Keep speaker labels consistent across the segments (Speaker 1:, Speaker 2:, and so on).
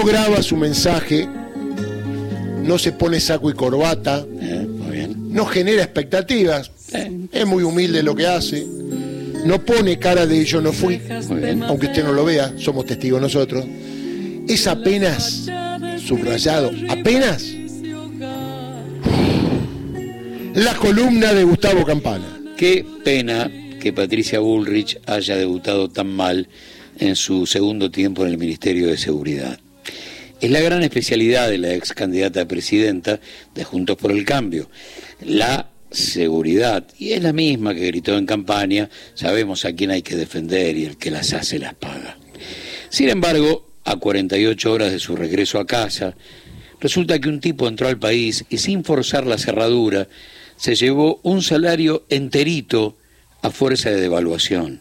Speaker 1: no graba su mensaje, no se pone saco y corbata,
Speaker 2: Eh, muy bien.
Speaker 1: no genera expectativas,
Speaker 2: Eh,
Speaker 1: es muy humilde lo que hace, no pone cara de yo no fui, aunque usted no lo vea, somos testigos nosotros, es apenas subrayado, apenas la columna de Gustavo Campana.
Speaker 2: Qué pena que Patricia Bullrich haya debutado tan mal en su segundo tiempo en el Ministerio de Seguridad. Es la gran especialidad de la ex candidata a presidenta de Juntos por el Cambio, la seguridad. Y es la misma que gritó en campaña, sabemos a quién hay que defender y el que las hace las paga. Sin embargo, a 48 horas de su regreso a casa, resulta que un tipo entró al país y sin forzar la cerradura, se llevó un salario enterito a fuerza de devaluación.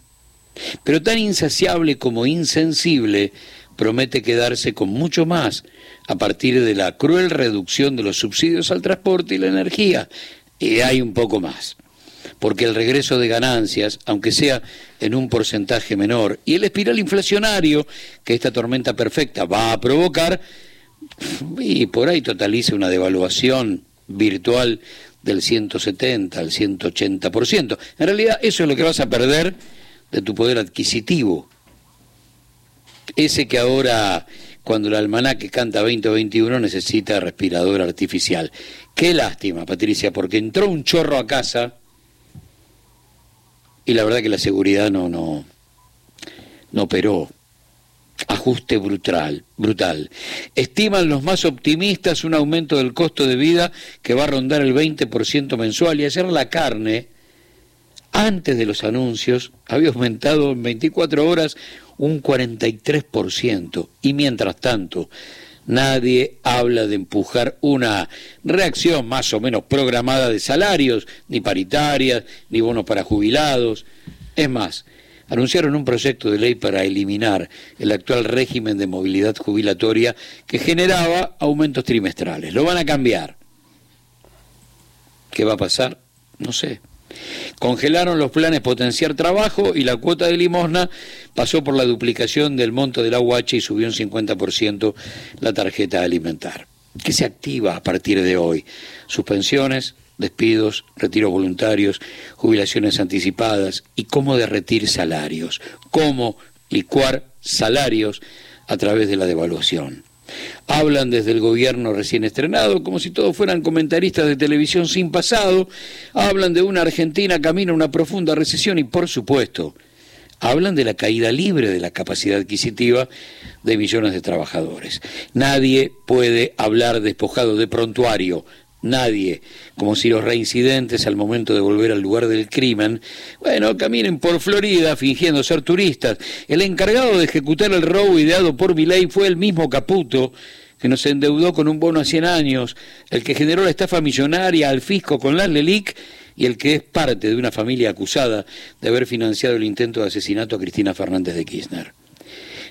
Speaker 2: Pero tan insaciable como insensible, promete quedarse con mucho más a partir de la cruel reducción de los subsidios al transporte y la energía. Y hay un poco más. Porque el regreso de ganancias, aunque sea en un porcentaje menor, y el espiral inflacionario que esta tormenta perfecta va a provocar, y por ahí totaliza una devaluación virtual del 170 al 180%. En realidad eso es lo que vas a perder de tu poder adquisitivo. Ese que ahora, cuando el almanaque canta 2021, necesita respirador artificial. Qué lástima, Patricia, porque entró un chorro a casa y la verdad que la seguridad no, no, no operó. Ajuste brutal, brutal. Estiman los más optimistas un aumento del costo de vida que va a rondar el 20% mensual y ayer la carne, antes de los anuncios, había aumentado en 24 horas un 43% y mientras tanto nadie habla de empujar una reacción más o menos programada de salarios, ni paritarias, ni bonos para jubilados. Es más, anunciaron un proyecto de ley para eliminar el actual régimen de movilidad jubilatoria que generaba aumentos trimestrales. Lo van a cambiar. ¿Qué va a pasar? No sé. Congelaron los planes potenciar trabajo y la cuota de limosna pasó por la duplicación del monto del AUH y subió un 50% la tarjeta alimentar. ¿Qué se activa a partir de hoy? Suspensiones, despidos, retiros voluntarios, jubilaciones anticipadas y cómo derretir salarios, cómo licuar salarios a través de la devaluación. Hablan desde el gobierno recién estrenado como si todos fueran comentaristas de televisión sin pasado, hablan de una Argentina camino a una profunda recesión y por supuesto hablan de la caída libre de la capacidad adquisitiva de millones de trabajadores. Nadie puede hablar despojado de prontuario, nadie, como si los reincidentes al momento de volver al lugar del crimen, bueno, caminen por Florida fingiendo ser turistas. El encargado de ejecutar el robo ideado por Milei fue el mismo Caputo, que nos endeudó con un bono a 100 años, el que generó la estafa millonaria al fisco con las LELIC y el que es parte de una familia acusada de haber financiado el intento de asesinato a Cristina Fernández de Kirchner.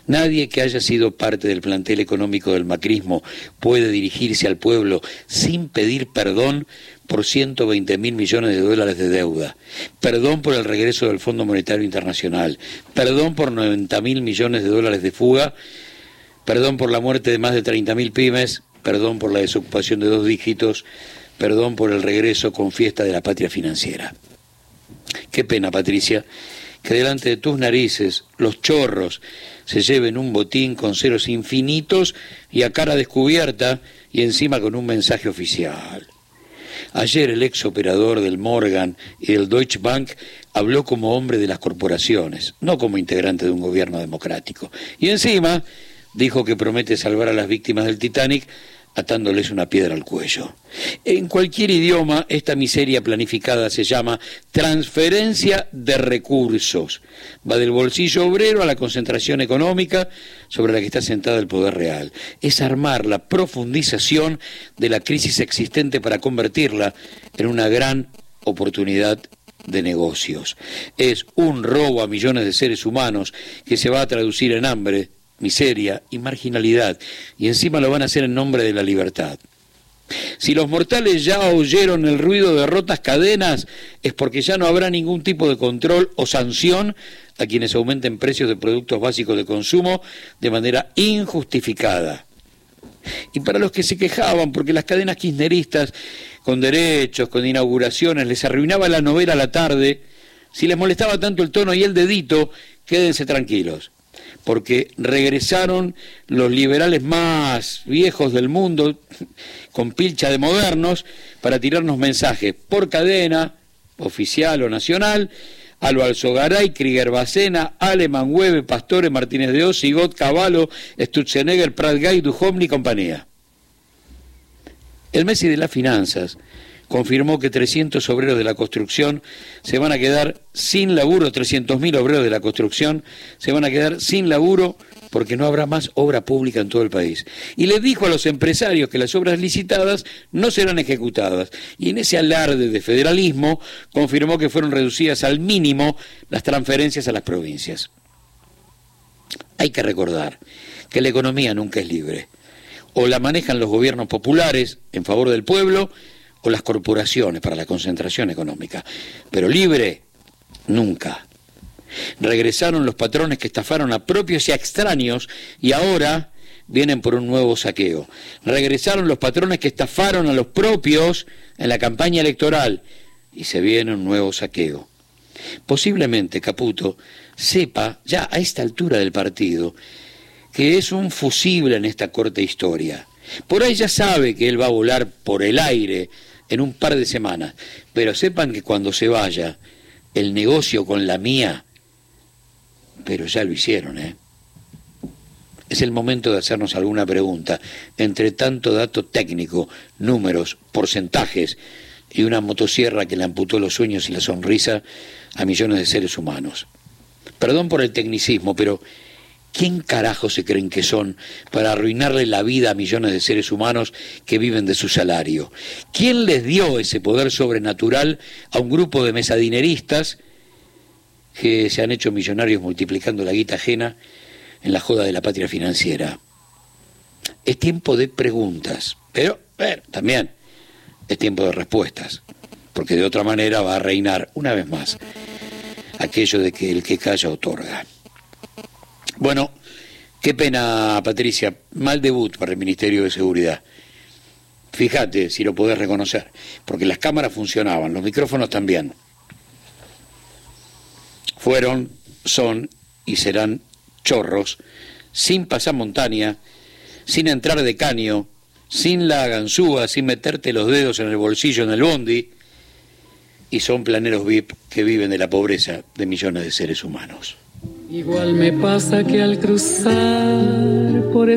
Speaker 2: Nadie que haya sido parte del plantel económico del macrismo puede dirigirse al pueblo sin pedir perdón por 120 mil millones de dólares de deuda, perdón por el regreso del Fondo Monetario Internacional, perdón por 90 mil millones de dólares de fuga, perdón por la muerte de más de 30 mil pymes, perdón por la desocupación de dos dígitos, perdón por el regreso con fiesta de la patria financiera. Qué pena, Patricia, que delante de tus narices los chorros se lleven un botín con ceros infinitos y a cara descubierta y encima con un mensaje oficial. Ayer el ex operador del Morgan y del Deutsche Bank habló como hombre de las corporaciones, no como integrante de un gobierno democrático. Y encima dijo que promete salvar a las víctimas del Titanic atándoles una piedra al cuello. En cualquier idioma, esta miseria planificada se llama transferencia de recursos. Va del bolsillo obrero a la concentración económica sobre la que está sentada el poder real. Es armar la profundización de la crisis existente para convertirla en una gran oportunidad de negocios. Es un robo a millones de seres humanos que se va a traducir en hambre, miseria y marginalidad, y encima lo van a hacer en nombre de la libertad. Si los mortales ya oyeron el ruido de rotas cadenas, es porque ya no habrá ningún tipo de control o sanción a quienes aumenten precios de productos básicos de consumo de manera injustificada. Y para los que se quejaban, porque las cadenas kirchneristas, con derechos, con inauguraciones, les arruinaba la novela a la tarde, si les molestaba tanto el tono y el dedito, quédense tranquilos, porque regresaron los liberales más viejos del mundo, con pilcha de modernos, para tirarnos mensajes por cadena, oficial o nacional, Alo Alzogaray, Krieger Bacena, Aleman Hueve, Pastore, Martínez de Osi, Gott Cavallo, Stutzenegger, Prat Gay, Duhovny y compañía. El Messi de las finanzas confirmó que 300 obreros de la construcción se van a quedar sin laburo, 300.000 obreros de la construcción se van a quedar sin laburo porque no habrá más obra pública en todo el país. Y le dijo a los empresarios que las obras licitadas no serán ejecutadas. Y en ese alarde de federalismo confirmó que fueron reducidas al mínimo las transferencias a las provincias. Hay que recordar que la economía nunca es libre. O la manejan los gobiernos populares en favor del pueblo o las corporaciones para la concentración económica. Pero libre, nunca. Regresaron los patrones que estafaron a propios y a extraños y ahora vienen por un nuevo saqueo. Regresaron los patrones que estafaron a los propios en la campaña electoral y se viene un nuevo saqueo. Posiblemente Caputo sepa, ya a esta altura del partido, que es un fusible en esta corta historia. Por ahí ya sabe que él va a volar por el aire en un par de semanas, pero sepan que cuando se vaya, el negocio con la mía pero ya lo hicieron, ¿eh? Es el momento de hacernos alguna pregunta. Entre tanto dato técnico, números, porcentajes y una motosierra que le amputó los sueños y la sonrisa a millones de seres humanos. Perdón por el tecnicismo, pero ¿quién carajo se creen que son para arruinarle la vida a millones de seres humanos que viven de su salario? ¿Quién les dio ese poder sobrenatural a un grupo de mesadineristas que se han hecho millonarios multiplicando la guita ajena en la joda de la patria financiera. Es tiempo de preguntas, pero también es tiempo de respuestas, porque de otra manera va a reinar una vez más aquello de que el que calla otorga. Bueno, qué pena, Patricia, mal debut para el Ministerio de Seguridad. Fíjate si lo podés reconocer, porque las cámaras funcionaban, los micrófonos también fueron, son y serán chorros, sin pasamontaña, sin entrar de caño, sin la ganzúa, sin meterte los dedos en el bolsillo en el bondi, y son planeros VIP que viven de la pobreza de millones de seres humanos.
Speaker 3: Igual me pasa que al cruzar por